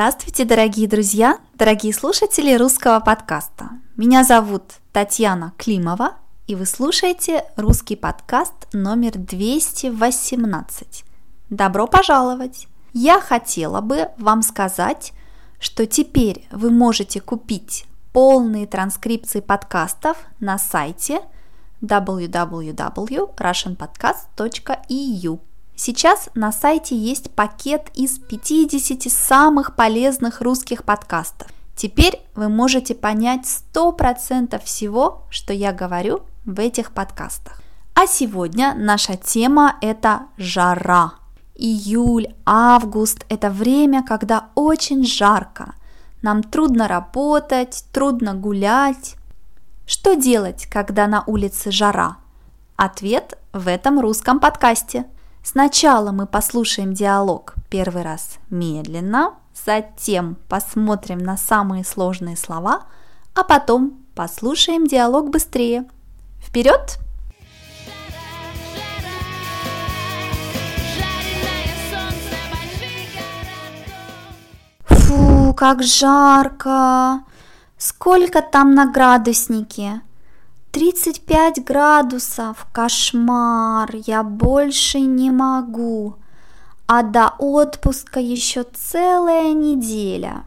Здравствуйте, дорогие друзья, дорогие слушатели русского подкаста. Меня зовут Татьяна Климова, и вы слушаете русский подкаст номер 218. Добро пожаловать! Я хотела бы вам сказать, что теперь вы можете купить полные транскрипции подкастов на сайте www.russianpodcast.eu. Сейчас на сайте есть пакет из 50 самых полезных русских подкастов. Теперь вы можете понять 100% всего, что я говорю в этих подкастах. А сегодня наша тема – это жара. Июль, август – это время, когда очень жарко. Нам трудно работать, трудно гулять. Что делать, когда на улице жара? Ответ в этом русском подкасте – Сначала мы послушаем диалог первый раз медленно, затем посмотрим на самые сложные слова, а потом послушаем диалог быстрее. Вперед! Фу, как жарко! Сколько там на градуснике? 35 градусов, кошмар, я больше не могу. А до отпуска еще целая неделя.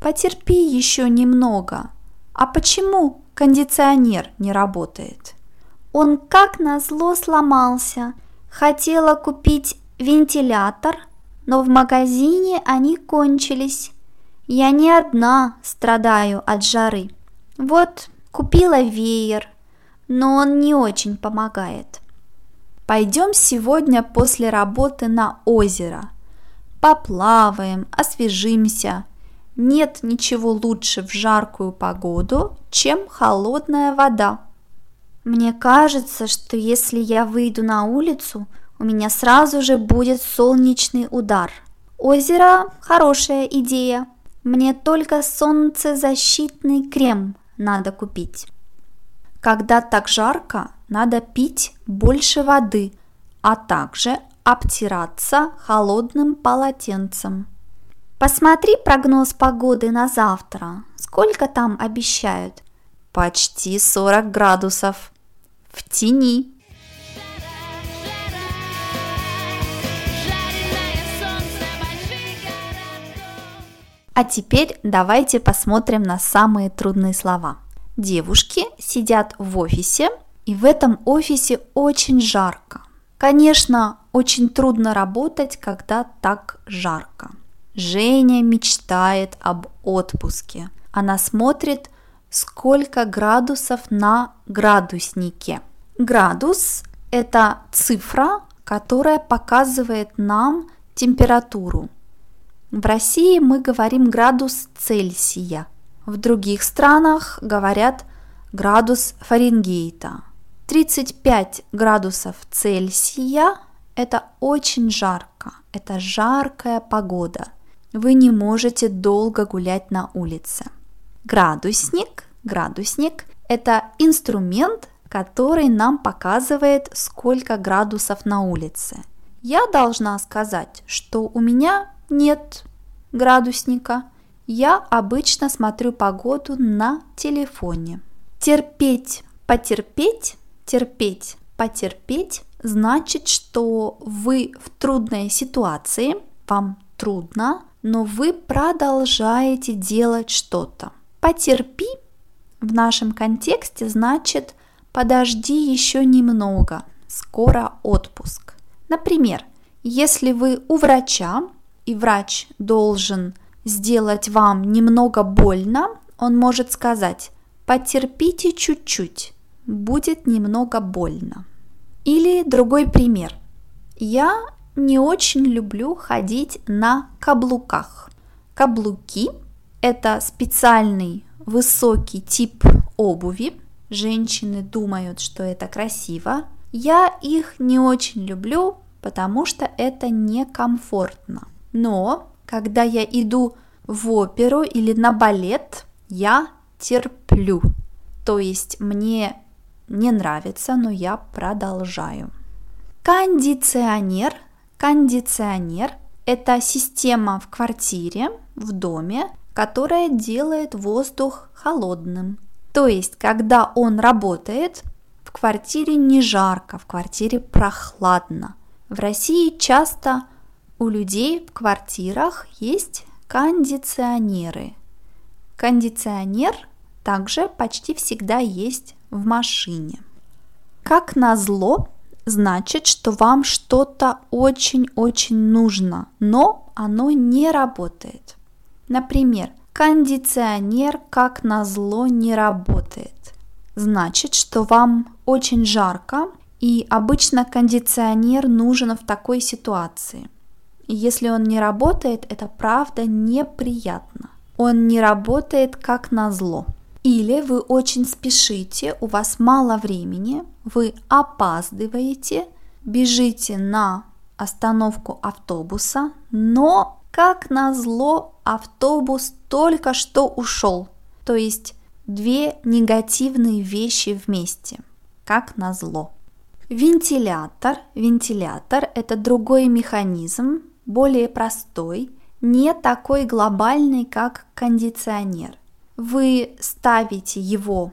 Потерпи еще немного. А почему кондиционер не работает? Он как назло сломался. Хотела купить вентилятор, но в магазине они кончились. Я не одна страдаю от жары. Вот Купила веер, но он не очень помогает. Пойдем сегодня после работы на озеро. Поплаваем, освежимся. Нет ничего лучше в жаркую погоду, чем холодная вода. Мне кажется, что если я выйду на улицу, у меня сразу же будет солнечный удар. Озеро – хорошая идея. Мне только солнцезащитный крем надо купить. Когда так жарко, надо пить больше воды, а также обтираться холодным полотенцем. Посмотри прогноз погоды на завтра. Сколько там обещают? Почти 40 градусов. В тени. А теперь давайте посмотрим на самые трудные слова. Девушки сидят в офисе, и в этом офисе очень жарко. Конечно, очень трудно работать, когда так жарко. Женя мечтает об отпуске. Она смотрит, сколько градусов на градуснике. Градус – это цифра, которая показывает нам температуру. В России мы говорим градус Цельсия, в других странах говорят градус Фаренгейта. 35 градусов Цельсия – это очень жарко, это жаркая погода. Вы не можете долго гулять на улице. Градусник, градусник – это инструмент, который нам показывает, сколько градусов на улице. Я должна сказать, что у меня нет градусника. Я обычно смотрю погоду на телефоне. Терпеть, потерпеть, терпеть, потерпеть значит, что вы в трудной ситуации, вам трудно, но вы продолжаете делать что-то. Потерпи в нашем контексте значит подожди еще немного, скоро отпуск. Например, если вы у врача, и врач должен сделать вам немного больно, он может сказать «потерпите чуть-чуть, будет немного больно». Или другой пример. Я не очень люблю ходить на каблуках. Каблуки – это специальный высокий тип обуви. Женщины думают, что это красиво. Я их не очень люблю, потому что это некомфортно. Но когда я иду в оперу или на балет, я терплю. То есть мне не нравится, но я продолжаю. Кондиционер, кондиционер – это система в квартире, в доме, которая делает воздух холодным. То есть, когда он работает, в квартире не жарко, в квартире прохладно. В России часто у людей в квартирах есть кондиционеры. Кондиционер также почти всегда есть в машине. Как назло, значит, что вам что-то очень-очень нужно, но оно не работает. Например, кондиционер как назло не работает. Значит, что вам очень жарко, и обычно кондиционер нужен в такой ситуации. И если он не работает, это правда неприятно. Он не работает как назло. Или вы очень спешите, у вас мало времени, вы опаздываете, бежите на остановку автобуса, но как назло автобус только что ушел. То есть две негативные вещи вместе. Как назло. Вентилятор. Вентилятор – это другой механизм, более простой, не такой глобальный, как кондиционер. Вы ставите его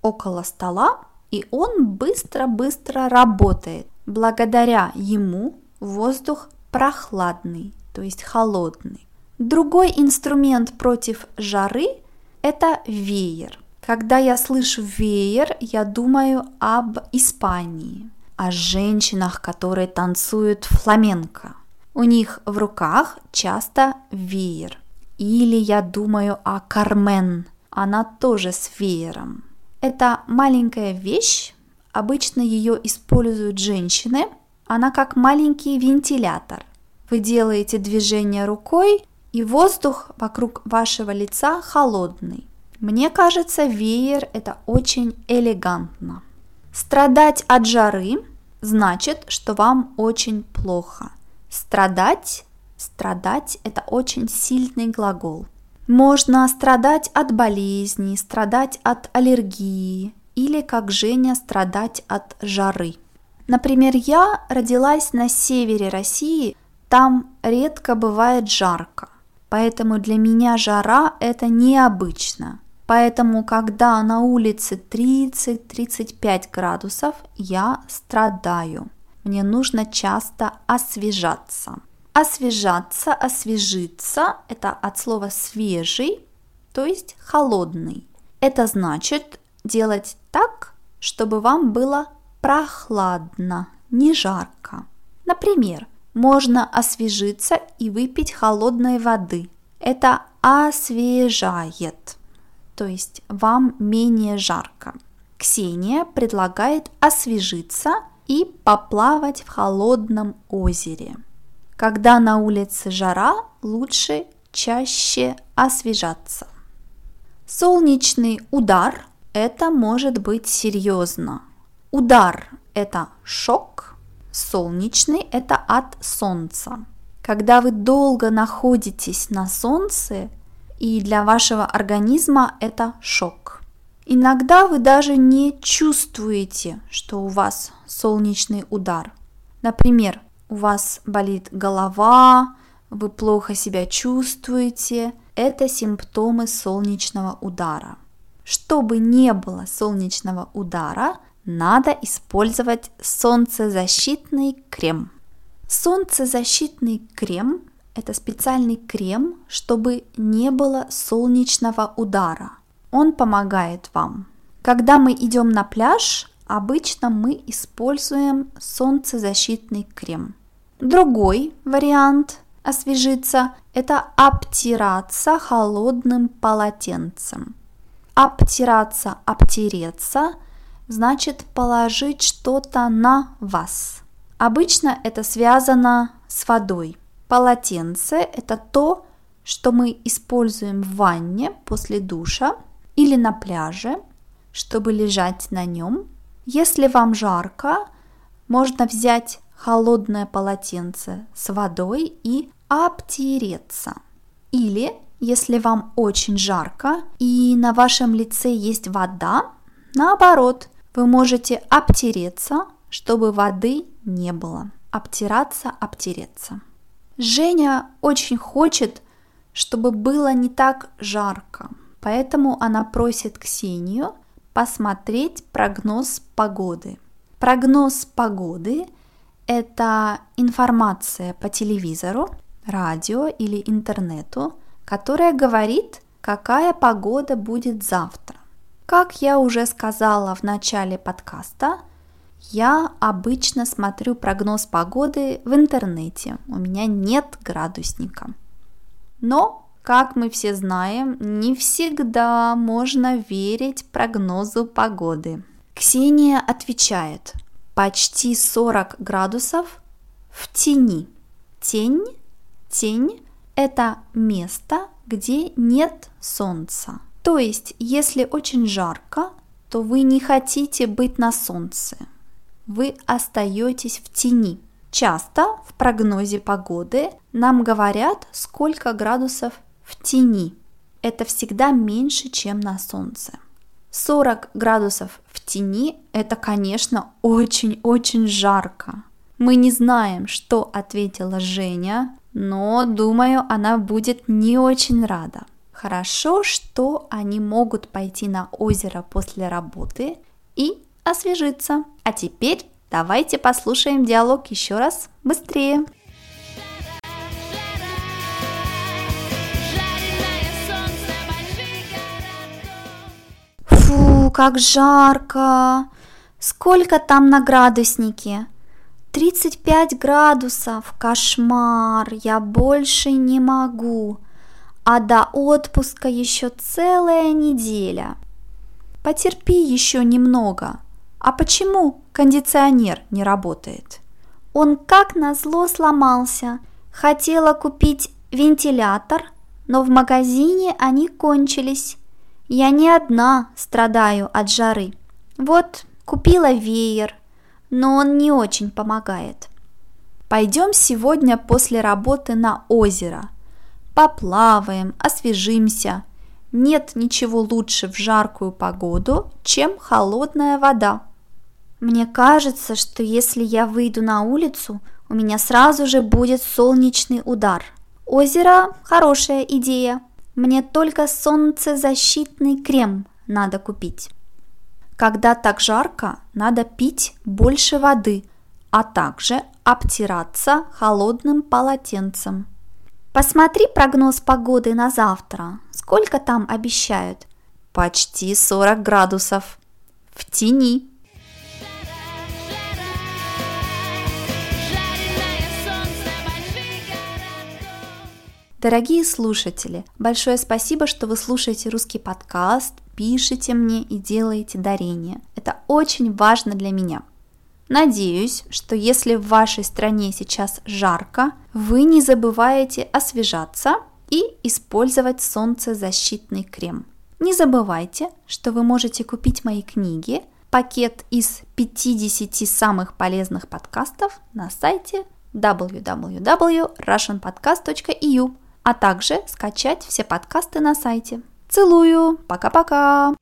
около стола, и он быстро-быстро работает. Благодаря ему воздух прохладный, то есть холодный. Другой инструмент против жары – это веер. Когда я слышу веер, я думаю об Испании, о женщинах, которые танцуют фламенко. У них в руках часто веер. Или я думаю о Кармен, она тоже с веером. Это маленькая вещь, обычно ее используют женщины. Она как маленький вентилятор. Вы делаете движение рукой, и воздух вокруг вашего лица холодный. Мне кажется, веер это очень элегантно. Страдать от жары значит, что вам очень плохо. Страдать Страдать – это очень сильный глагол. Можно страдать от болезни, страдать от аллергии или, как Женя, страдать от жары. Например, я родилась на севере России, там редко бывает жарко, поэтому для меня жара – это необычно. Поэтому, когда на улице 30-35 градусов, я страдаю. Мне нужно часто освежаться. Освежаться, освежиться – это от слова свежий, то есть холодный. Это значит делать так, чтобы вам было прохладно, не жарко. Например, можно освежиться и выпить холодной воды. Это освежает, то есть вам менее жарко. Ксения предлагает освежиться и поплавать в холодном озере. Когда на улице жара, лучше чаще освежаться. Солнечный удар – это может быть серьезно. Удар – это шок, солнечный – это от солнца. Когда вы долго находитесь на солнце, и для вашего организма это шок. Иногда вы даже не чувствуете, что у вас солнечный удар. Например, у вас болит голова, вы плохо себя чувствуете, это симптомы солнечного удара. Чтобы не было солнечного удара, надо использовать солнцезащитный крем. Солнцезащитный крем – это специальный крем, чтобы не было солнечного удара. Он помогает вам. Когда мы идем на пляж, обычно мы используем солнцезащитный крем – Другой вариант освежиться – это обтираться холодным полотенцем. Обтираться, обтереться значит положить что-то на вас. Обычно это связано с водой. Полотенце – это то, что мы используем в ванне после душа или на пляже, чтобы лежать на нем. Если вам жарко, можно взять холодное полотенце с водой и обтереться. Или, если вам очень жарко и на вашем лице есть вода, наоборот, вы можете обтереться, чтобы воды не было. Обтираться, обтереться. Женя очень хочет, чтобы было не так жарко, поэтому она просит Ксению посмотреть прогноз погоды. Прогноз погоды – это информация по телевизору, радио или интернету, которая говорит, какая погода будет завтра. Как я уже сказала в начале подкаста, я обычно смотрю прогноз погоды в интернете. У меня нет градусника. Но, как мы все знаем, не всегда можно верить прогнозу погоды. Ксения отвечает, почти 40 градусов в тени. Тень, тень – это место, где нет солнца. То есть, если очень жарко, то вы не хотите быть на солнце. Вы остаетесь в тени. Часто в прогнозе погоды нам говорят, сколько градусов в тени. Это всегда меньше, чем на солнце. 40 градусов в тени – это, конечно, очень-очень жарко. Мы не знаем, что ответила Женя, но, думаю, она будет не очень рада. Хорошо, что они могут пойти на озеро после работы и освежиться. А теперь давайте послушаем диалог еще раз быстрее. Как жарко! Сколько там на градуснике? 35 градусов, кошмар, я больше не могу. А до отпуска еще целая неделя. Потерпи еще немного. А почему кондиционер не работает? Он как назло сломался. Хотела купить вентилятор, но в магазине они кончились. Я не одна страдаю от жары. Вот купила веер, но он не очень помогает. Пойдем сегодня после работы на озеро. Поплаваем, освежимся. Нет ничего лучше в жаркую погоду, чем холодная вода. Мне кажется, что если я выйду на улицу, у меня сразу же будет солнечный удар. Озеро – хорошая идея. Мне только солнцезащитный крем надо купить. Когда так жарко, надо пить больше воды, а также обтираться холодным полотенцем. Посмотри прогноз погоды на завтра. Сколько там обещают? Почти 40 градусов. В тени. Дорогие слушатели, большое спасибо, что вы слушаете русский подкаст, пишите мне и делаете дарения. Это очень важно для меня. Надеюсь, что если в вашей стране сейчас жарко, вы не забываете освежаться и использовать солнцезащитный крем. Не забывайте, что вы можете купить мои книги, пакет из 50 самых полезных подкастов на сайте www.russianpodcast.eu а также скачать все подкасты на сайте. Целую! Пока-пока!